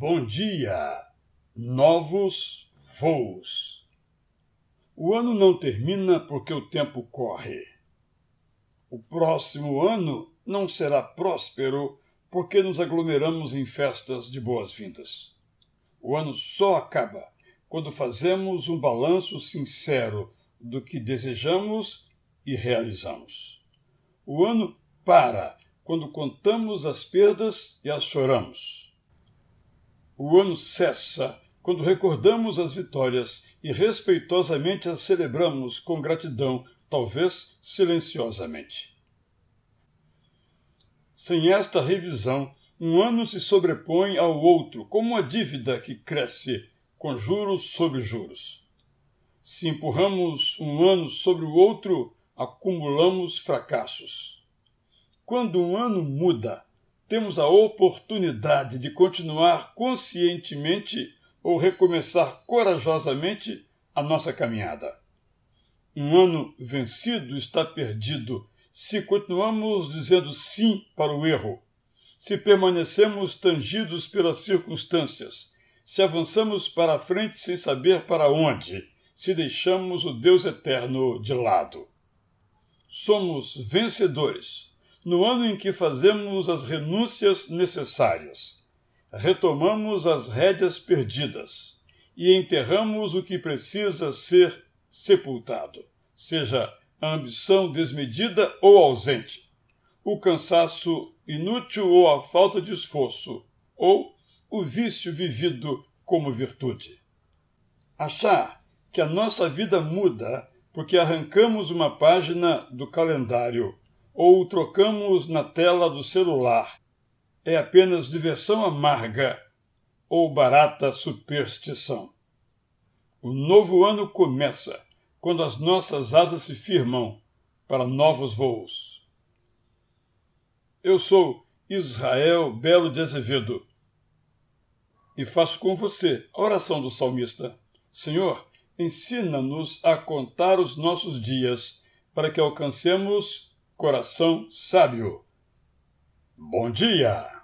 Bom dia! Novos voos. O ano não termina porque o tempo corre. O próximo ano não será próspero porque nos aglomeramos em festas de boas-vindas. O ano só acaba quando fazemos um balanço sincero do que desejamos e realizamos. O ano para quando contamos as perdas e as choramos. O ano cessa quando recordamos as vitórias e respeitosamente as celebramos com gratidão, talvez silenciosamente. Sem esta revisão, um ano se sobrepõe ao outro, como uma dívida que cresce com juros sobre juros. Se empurramos um ano sobre o outro, acumulamos fracassos. Quando um ano muda, temos a oportunidade de continuar conscientemente ou recomeçar corajosamente a nossa caminhada. Um ano vencido está perdido se continuamos dizendo sim para o erro, se permanecemos tangidos pelas circunstâncias, se avançamos para a frente sem saber para onde, se deixamos o Deus eterno de lado. Somos vencedores no ano em que fazemos as renúncias necessárias, retomamos as rédeas perdidas e enterramos o que precisa ser sepultado, seja a ambição desmedida ou ausente, o cansaço inútil ou a falta de esforço, ou o vício vivido como virtude. Achar que a nossa vida muda porque arrancamos uma página do calendário ou trocamos na tela do celular. É apenas diversão amarga ou barata superstição. O novo ano começa quando as nossas asas se firmam para novos voos. Eu sou Israel Belo de Azevedo e faço com você a oração do salmista. Senhor, ensina-nos a contar os nossos dias para que alcancemos Coração Sábio. Bom dia!